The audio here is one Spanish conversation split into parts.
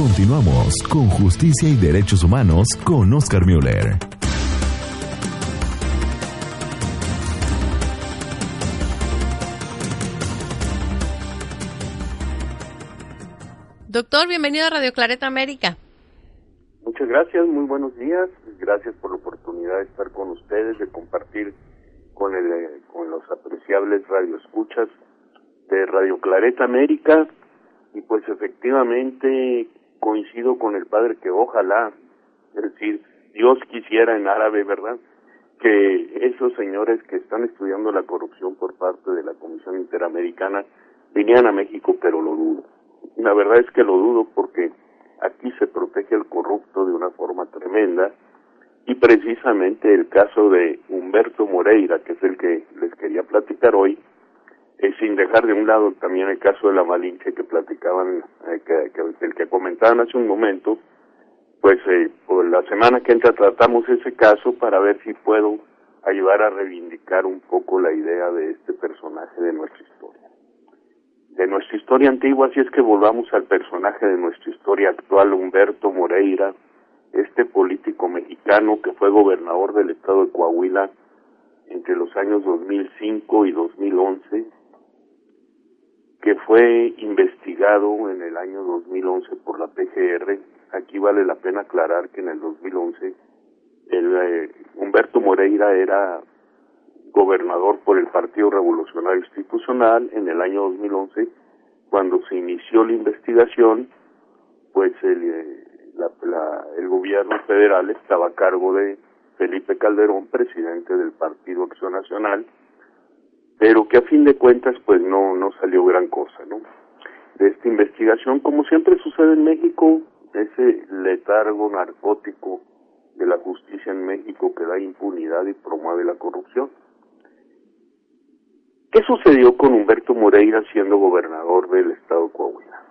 Continuamos con Justicia y Derechos Humanos con Oscar Müller. Doctor, bienvenido a Radio Clareta América. Muchas gracias, muy buenos días. Gracias por la oportunidad de estar con ustedes, de compartir con, el, eh, con los apreciables radioescuchas de Radio Clareta América. Y pues efectivamente coincido con el padre que ojalá, es decir, Dios quisiera en árabe, ¿verdad? Que esos señores que están estudiando la corrupción por parte de la Comisión Interamericana vinieran a México, pero lo dudo. La verdad es que lo dudo porque aquí se protege al corrupto de una forma tremenda y precisamente el caso de Humberto Moreira, que es el que les quería platicar hoy, eh, sin dejar de un lado también el caso de la Malinche que platicaban, eh, que, el que comentaban hace un momento, pues eh, por la semana que entra tratamos ese caso para ver si puedo ayudar a reivindicar un poco la idea de este personaje de nuestra historia. De nuestra historia antigua, si es que volvamos al personaje de nuestra historia actual, Humberto Moreira, este político mexicano que fue gobernador del estado de Coahuila entre los años 2005 y 2011, que fue investigado en el año 2011 por la PGR. Aquí vale la pena aclarar que en el 2011 el, eh, Humberto Moreira era gobernador por el Partido Revolucionario Institucional en el año 2011 cuando se inició la investigación pues el, eh, la, la, el gobierno federal estaba a cargo de Felipe Calderón presidente del Partido Acción Nacional pero que a fin de cuentas pues no no salió gran cosa no de esta investigación como siempre sucede en México ese letargo narcótico de la justicia en México que da impunidad y promueve la corrupción ¿Qué sucedió con Humberto Moreira siendo gobernador del estado de Coahuila?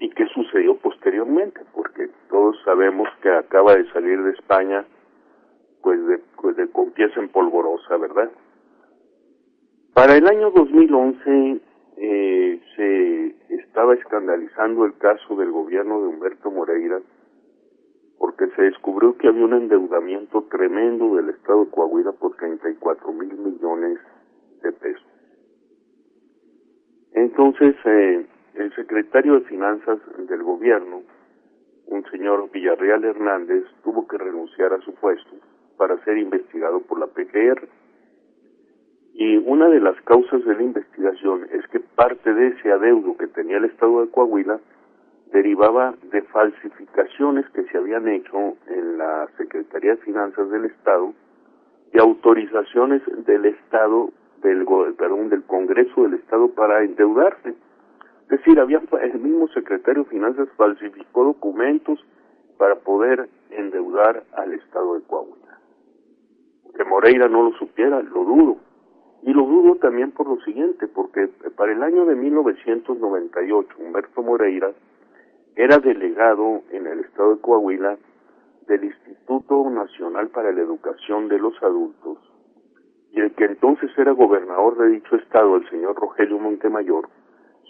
¿Y qué sucedió posteriormente? Porque todos sabemos que acaba de salir de España pues de, pues de con pies en polvorosa, ¿verdad? Para el año 2011 eh, se estaba escandalizando el caso del gobierno de Humberto Moreira porque se descubrió que había un endeudamiento tremendo del Estado de Coahuila por 34 mil millones de pesos. Entonces, eh, el secretario de Finanzas del gobierno, un señor Villarreal Hernández, tuvo que renunciar a su puesto para ser investigado por la PGR y una de las causas de la investigación es que parte de ese adeudo que tenía el Estado de Coahuila derivaba de falsificaciones que se habían hecho en la Secretaría de Finanzas del Estado y autorizaciones del Estado, del, perdón, del Congreso del Estado para endeudarse. Es decir, había el mismo secretario de Finanzas falsificó documentos para poder endeudar al Estado de Coahuila. Que Moreira no lo supiera, lo dudo. Y lo dudo también por lo siguiente, porque para el año de 1998 Humberto Moreira era delegado en el estado de Coahuila del Instituto Nacional para la Educación de los Adultos. Y el que entonces era gobernador de dicho estado, el señor Rogelio Montemayor,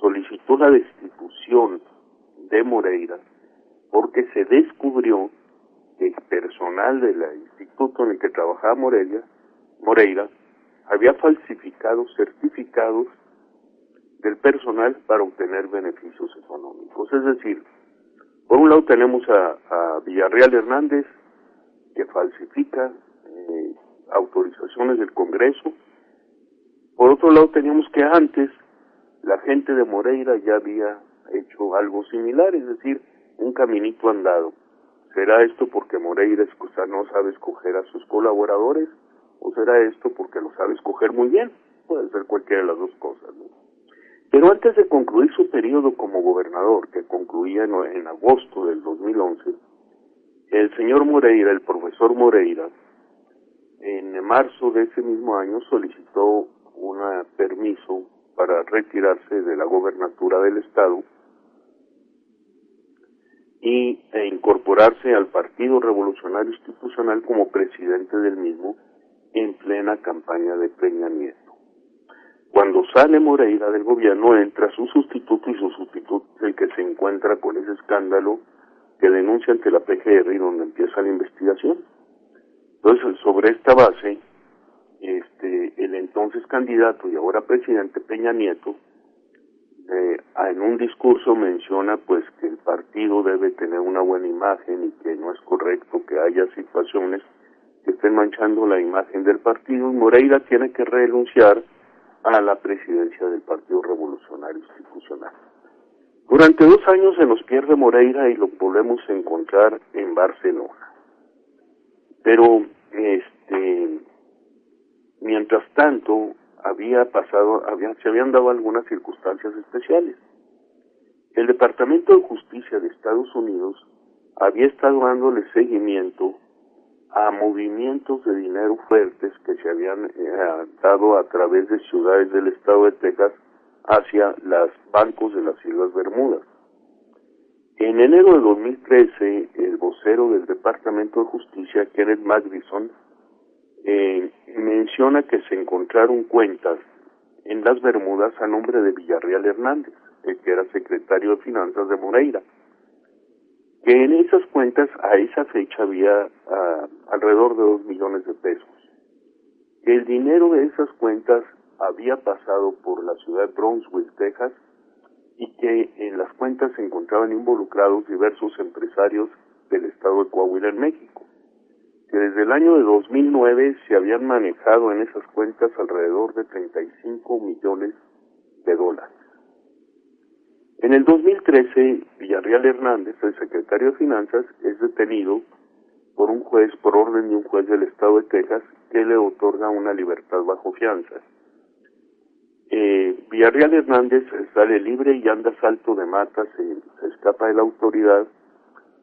solicitó la destitución de Moreira porque se descubrió que el personal del instituto en el que trabajaba Moreira, Moreira había falsificado certificados del personal para obtener beneficios económicos. Es decir, por un lado tenemos a, Villarreal Hernández, que falsifica eh, autorizaciones del Congreso. Por otro lado teníamos que antes la gente de Moreira ya había hecho algo similar, es decir, un caminito andado. ¿Será esto porque Moreira no sabe escoger a sus colaboradores? ¿O será esto porque lo sabe escoger muy bien? Puede ser cualquiera de las dos cosas, ¿no? Pero antes de concluir su periodo como gobernador, que concluía en, agosto del 2011, el señor Moreira, el profesor Moreira, en marzo de ese mismo año solicitó un permiso para retirarse de la gobernatura del estado y e incorporarse al Partido Revolucionario Institucional como presidente del mismo plena campaña de Peña Nieto. Cuando sale Moreira del gobierno, entra su sustituto y su sustituto es el que se encuentra con ese escándalo que denuncia ante la PGR y donde empieza la investigación. Entonces, sobre esta base, este, el entonces candidato y ahora presidente Peña Nieto, eh, en un discurso menciona pues que el partido debe tener una buena imagen y que no es correcto que haya situaciones que estén manchando la imagen del partido y Moreira tiene que renunciar a la presidencia del Partido Revolucionario Institucional. Durante dos años se nos pierde Moreira y lo volvemos a encontrar en Barcelona. Pero, este, mientras tanto, había pasado, había, se habían dado algunas circunstancias especiales. El Departamento de Justicia de Estados Unidos había estado dándole seguimiento a movimientos de dinero fuertes que se habían eh, dado a través de ciudades del estado de Texas hacia los bancos de las Islas Bermudas. En enero de 2013, el vocero del Departamento de Justicia, Kenneth Magdison, eh, menciona que se encontraron cuentas en las Bermudas a nombre de Villarreal Hernández, el que era secretario de Finanzas de Moreira, en esas cuentas a esa fecha había ah, alrededor de dos millones de pesos, que el dinero de esas cuentas había pasado por la ciudad de Brownsville, Texas, y que en las cuentas se encontraban involucrados diversos empresarios del estado de Coahuila en México, que desde el año de 2009 se habían manejado en esas cuentas alrededor de 35 millones de dólares. En el 2013, Villarreal Hernández, el secretario de Finanzas, es detenido por un juez, por orden de un juez del estado de Texas, que le otorga una libertad bajo fianza eh, Villarreal Hernández sale libre y anda salto de matas, se, se escapa de la autoridad,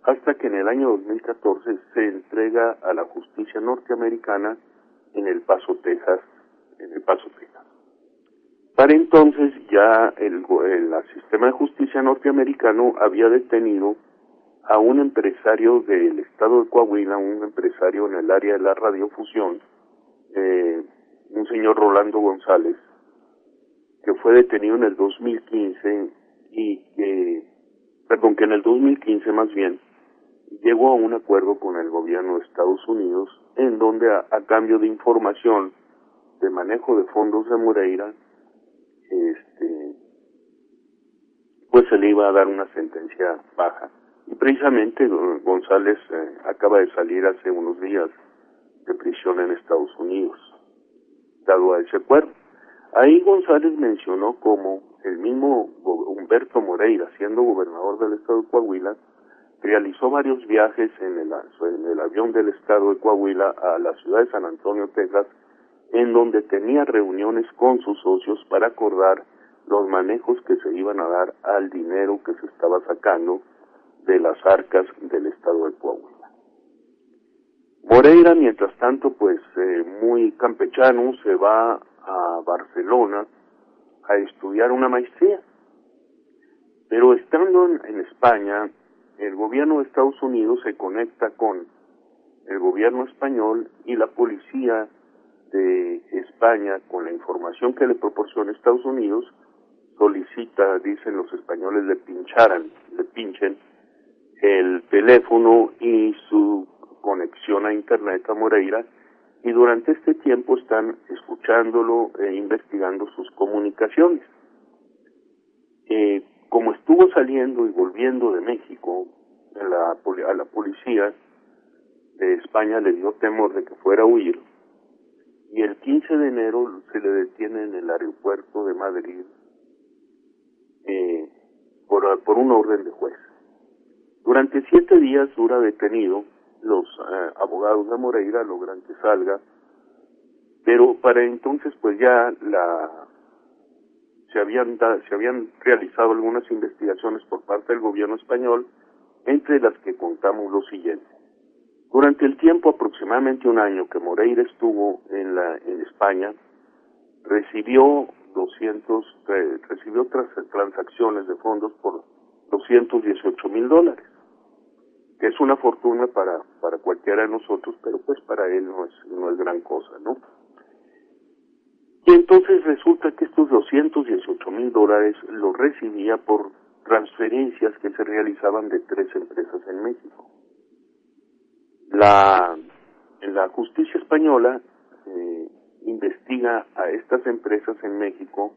hasta que en el año 2014 se entrega a la justicia norteamericana en El Paso, Texas, en El Paso, Texas. Para entonces ya el, el, sistema de justicia norteamericano había detenido a un empresario del estado de Coahuila, un empresario en el área de la radiofusión, eh, un señor Rolando González, que fue detenido en el 2015 y que, perdón, que en el 2015 más bien, llegó a un acuerdo con el gobierno de Estados Unidos en donde a, cambio de información de manejo de fondos de Moreira, este, pues se le iba a dar una sentencia baja. Y precisamente González eh, acaba de salir hace unos días de prisión en Estados Unidos, dado a ese acuerdo. Ahí González mencionó cómo el mismo Humberto Moreira, siendo gobernador del estado de Coahuila, realizó varios viajes en el, en el avión del estado de Coahuila a la ciudad de San Antonio, Texas, en donde tenía reuniones con sus socios para acordar los manejos que se iban a dar al dinero que se estaba sacando de las arcas del estado de Coahuila. Moreira, mientras tanto, pues eh, muy campechano, se va a Barcelona a estudiar una maestría. Pero estando en, España, el gobierno de Estados Unidos se conecta con el gobierno español y la policía de España, con la información que le proporciona Estados Unidos, solicita, dicen los españoles, le pincharan, le pinchen el teléfono y su conexión a Internet a Moreira y durante este tiempo están escuchándolo e investigando sus comunicaciones. Eh, como estuvo saliendo y volviendo de México, a la, a la policía de España le dio temor de que fuera a huir, y el 15 de enero se le detiene en el aeropuerto de Madrid eh, por, por un orden de juez. Durante siete días dura detenido los eh, abogados de Moreira logran que salga, pero para entonces pues ya la se habían se habían realizado algunas investigaciones por parte del gobierno español, entre las que contamos lo siguiente. Durante el tiempo aproximadamente un año que Moreira estuvo en la en España, recibió 200 eh, recibió transacciones de fondos por 218 mil dólares que es una fortuna para, para cualquiera de nosotros, pero pues para él no es, no es gran cosa, ¿no? Y entonces resulta que estos 218 mil dólares los recibía por transferencias que se realizaban de tres empresas en México. La, la justicia española eh, investiga a estas empresas en México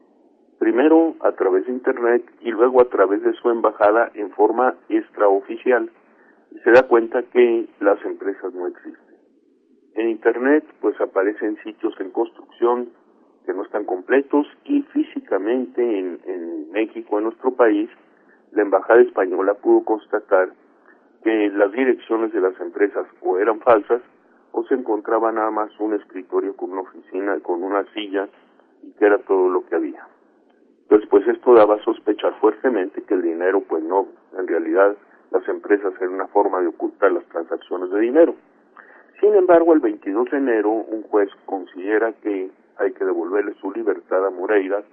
primero a través de Internet y luego a través de su embajada en forma extraoficial y se da cuenta que las empresas no existen. En Internet pues aparecen sitios en construcción que no están completos y físicamente en, en México, en nuestro país, la embajada española pudo constatar que las direcciones de las empresas o eran falsas o se encontraba nada más un escritorio con una oficina, con una silla y que era todo lo que había. Entonces, pues esto daba a sospechar fuertemente que el dinero, pues no, en realidad las empresas eran una forma de ocultar las transacciones de dinero. Sin embargo, el 22 de enero un juez considera que hay que devolverle su libertad a Moreira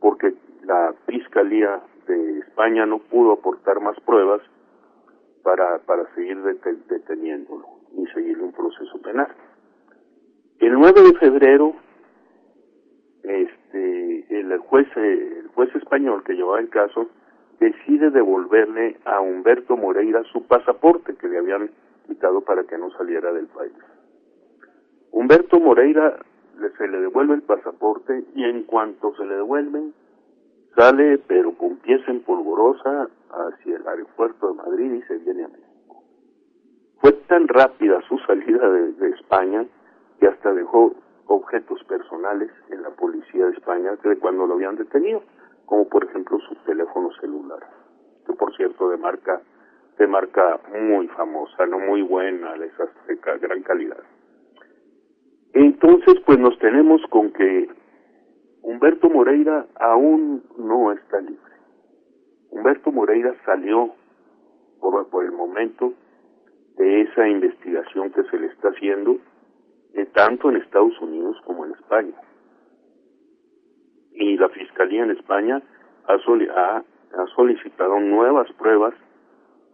porque la Fiscalía de España no pudo aportar más pruebas para, para seguir deteniéndolo y seguirle un proceso penal. El 9 de febrero, este, el juez, el juez español que llevaba el caso decide devolverle a Humberto Moreira su pasaporte que le habían quitado para que no saliera del país. Humberto Moreira se le devuelve el pasaporte y en cuanto se le devuelve, sale pero con pies en polvorosa hacia el aeropuerto de Madrid y se viene a México. Fue tan rápida su salida de, España que hasta dejó objetos personales en la policía de España de cuando lo habían detenido, como por ejemplo su teléfono celular, que por cierto de marca de marca muy famosa, no muy buena, de esas de gran calidad. Entonces, pues nos tenemos con que Humberto Moreira aún no está libre. Humberto Moreira salió por, el momento de esa investigación que se le está haciendo eh, tanto en Estados Unidos como en España. Y la Fiscalía en España ha, ha solicitado nuevas pruebas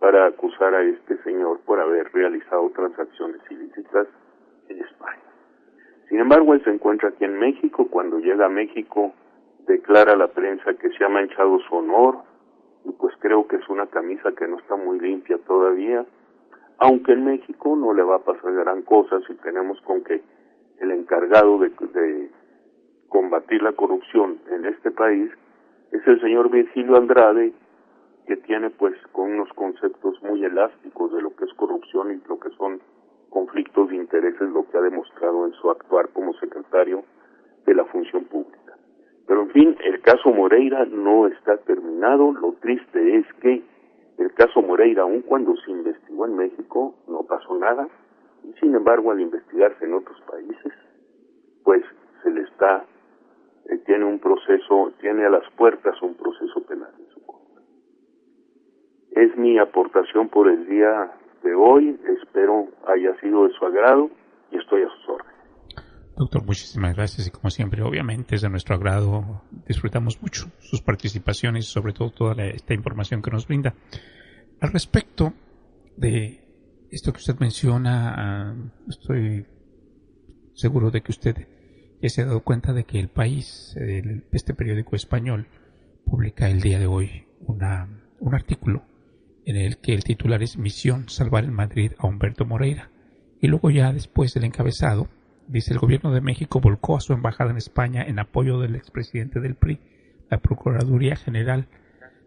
para acusar a este señor por haber realizado transacciones ilícitas en España. Sin embargo, él se encuentra aquí en México. Cuando llega a México, declara a la prensa que se ha manchado su honor, pues creo que es una camisa que no está muy limpia todavía. Aunque en México no le va a pasar gran cosa si tenemos con que el encargado de, de combatir la corrupción en este país es el señor Virgilio Andrade, que tiene pues con unos conceptos muy elásticos de lo que es corrupción y lo que son conflictos de intereses, lo que ha demostrado en su actuar como secretario de la función pública. Fin, el caso Moreira no está terminado. Lo triste es que el caso Moreira, aun cuando se investigó en México, no pasó nada. Y sin embargo, al investigarse en otros países, pues se le está, eh, tiene un proceso, tiene a las puertas un proceso penal en su contra. Es mi aportación por el día de hoy. Espero haya sido de su agrado y estoy a sus órdenes. Doctor, muchísimas gracias y como siempre, obviamente es de nuestro agrado. Disfrutamos mucho sus participaciones y sobre todo toda esta información que nos brinda. Al respecto de esto que usted menciona, ah, estoy seguro de que usted ya se ha dado cuenta de que el país, este periódico español, publica el día de hoy una, un artículo en el que el titular es Misión Salvar en Madrid a Humberto Moreira. Y luego ya después del encabezado, dice el gobierno de México volcó a su embajada en España en apoyo del expresidente del PRI. La Procuraduría General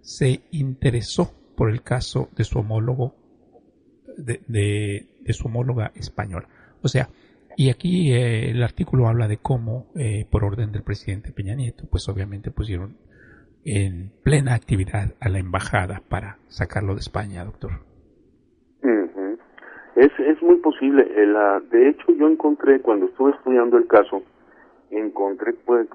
se interesó por el caso de su homólogo, de, de, su homóloga española. O sea, y aquí eh, el artículo habla de cómo, eh, por orden del presidente Peña Nieto, pues obviamente pusieron en plena actividad a la embajada para sacarlo de España, doctor. Es, es muy posible. de hecho, yo encontré, cuando estuve estudiando el caso, encontré, pues,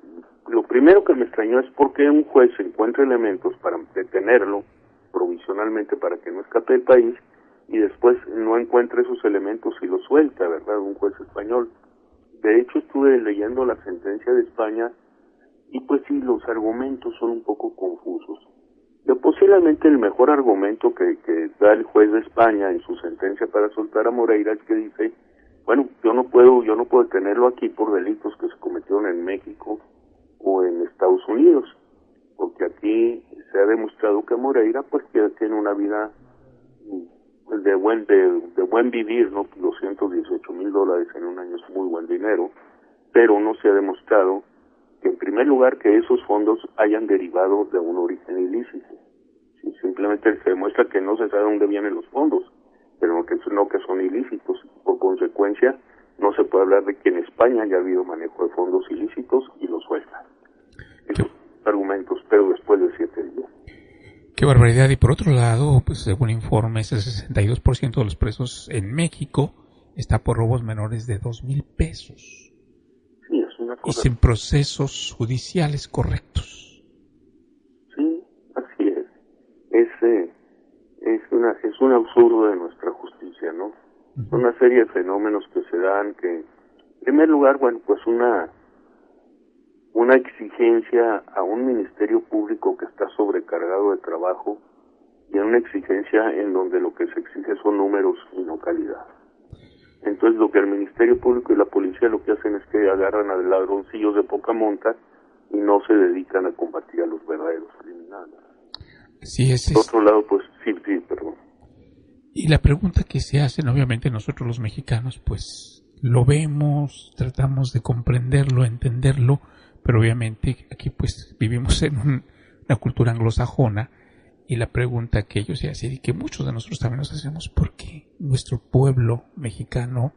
lo primero que me extrañó es por qué un juez encuentra elementos para detenerlo provisionalmente para que no escape del país y después no encuentra esos elementos y lo suelta, ¿verdad? Un juez español. De hecho, estuve leyendo la sentencia de España y pues sí, los argumentos son un poco confusos. Yo posiblemente el mejor argumento que, que da el juez de España en su sentencia para soltar a Moreira es que dice, bueno, yo no puedo, yo no puedo tenerlo aquí por delitos que se cometieron en México o en Estados Unidos. porque aquí se ha demostrado que Moreira pues que tiene una vida mm, de buen de, de buen vivir, ¿no? 218 mil dólares en un año es muy buen dinero, pero no se ha demostrado en primer lugar que esos fondos hayan derivado de un origen ilícito. simplemente se demuestra que no se sabe dónde vienen los fondos, pero que, no que son ilícitos. Por consecuencia, no se puede hablar de que en España haya habido manejo de fondos ilícitos y los suelta. Esos argumentos, pero después de siete días. Qué barbaridad. Y por otro lado, pues según informes, el 62% de los presos en México está por robos menores de dos mil pesos. Y sin procesos judiciales correctos. Sí, así es. Es, eh, es, una, es un absurdo de nuestra justicia, ¿no? Una serie de fenómenos que se dan que, en primer lugar, bueno, pues una una exigencia a un ministerio público que está sobrecargado de trabajo y a una exigencia en donde lo que se exige son números y no calidad. Entonces lo que el Ministerio Público y la policía lo que hacen es que agarran a ladroncillos de poca monta y no se dedican a combatir a los verdaderos criminales. Sí, es, Por otro lado, pues sí, sí, perdón. Y la pregunta que se hacen, obviamente nosotros los mexicanos, pues lo vemos, tratamos de comprenderlo, entenderlo, pero obviamente aquí pues vivimos en una cultura anglosajona y la pregunta que ellos se hacen y que muchos de nosotros también nos hacemos, ¿por qué nuestro pueblo mexicano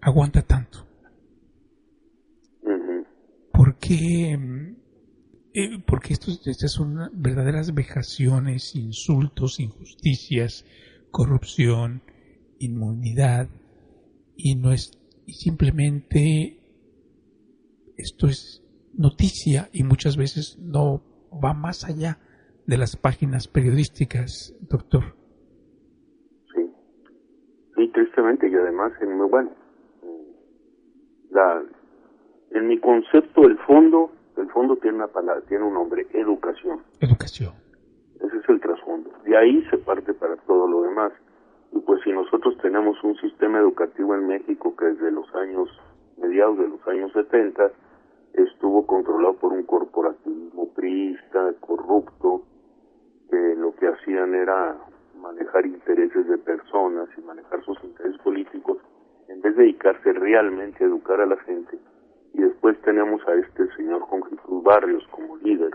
aguanta tanto? ¿Por qué? Eh, porque estas son verdaderas vejaciones, insultos, injusticias, corrupción, inmunidad, y no es y simplemente esto es noticia y muchas veces no va más allá de las páginas periodísticas, doctor. Sí, sí, tristemente, y además, en, bueno, la, en mi concepto, el fondo, el fondo tiene una palabra, tiene un nombre, educación. Educación. Ese es el trasfondo. De ahí se parte para todo lo demás. Y pues si nosotros tenemos un sistema educativo en México que desde los años, mediados de los años 70, estuvo controlado por un corporativismo priista, corrupto, que lo que hacían era manejar intereses de personas y manejar sus intereses políticos en vez de dedicarse realmente a educar a la gente. Y después tenemos a este señor Juan Jesús Barrios como líder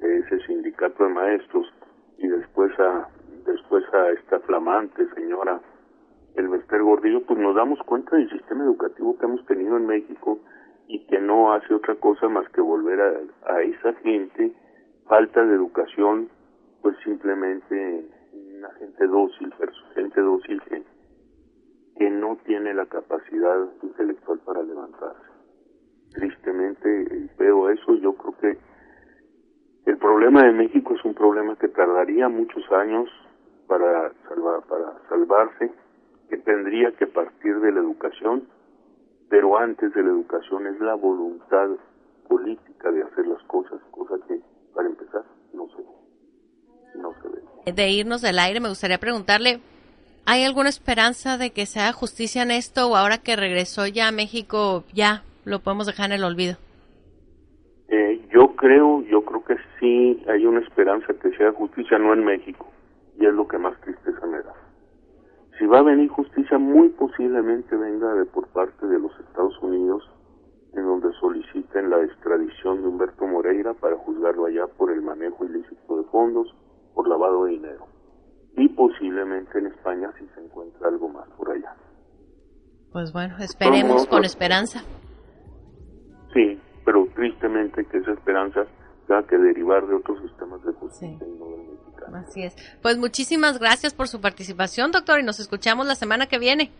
de ese sindicato de maestros y después a después a esta flamante señora Elvester Gordillo, pues nos damos cuenta del sistema educativo que hemos tenido en México y que no hace otra cosa más que volver a, a esa gente falta de educación pues simplemente una gente dócil, gente dócil que, no tiene la capacidad intelectual para levantarse. Tristemente veo eso, yo creo que el problema de México es un problema que tardaría muchos años para salvar, para salvarse, que tendría que partir de la educación, pero antes de la educación es la voluntad política de hacer las cosas, cosa que para empezar no se de irnos del aire, me gustaría preguntarle, ¿hay alguna esperanza de que se haga justicia en esto o ahora que regresó ya a México ya lo podemos dejar en el olvido? Eh, yo creo, yo creo que sí hay una esperanza que se haga justicia, no en México, y es lo que más tristeza me da. Si va a venir justicia, muy posiblemente venga de por parte de los Estados Unidos, en donde soliciten la extradición de Humberto Moreira para juzgarlo allá por el manejo ilícito de fondos, por lavado de dinero. Y posiblemente en España si se encuentra algo más por allá. Pues bueno, esperemos con esperanza. Sí, pero tristemente que esa esperanza tenga que derivar de otros sistemas de justicia y no del mexicano. Así es. Pues muchísimas gracias por su participación, doctor, y nos escuchamos la semana que viene.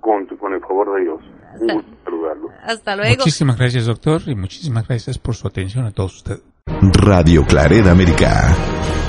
Con, con el favor de Dios. Un gusto saludarlo. Hasta luego. Muchísimas gracias, doctor, y muchísimas gracias por su atención a todos ustedes. Radio Clareda América.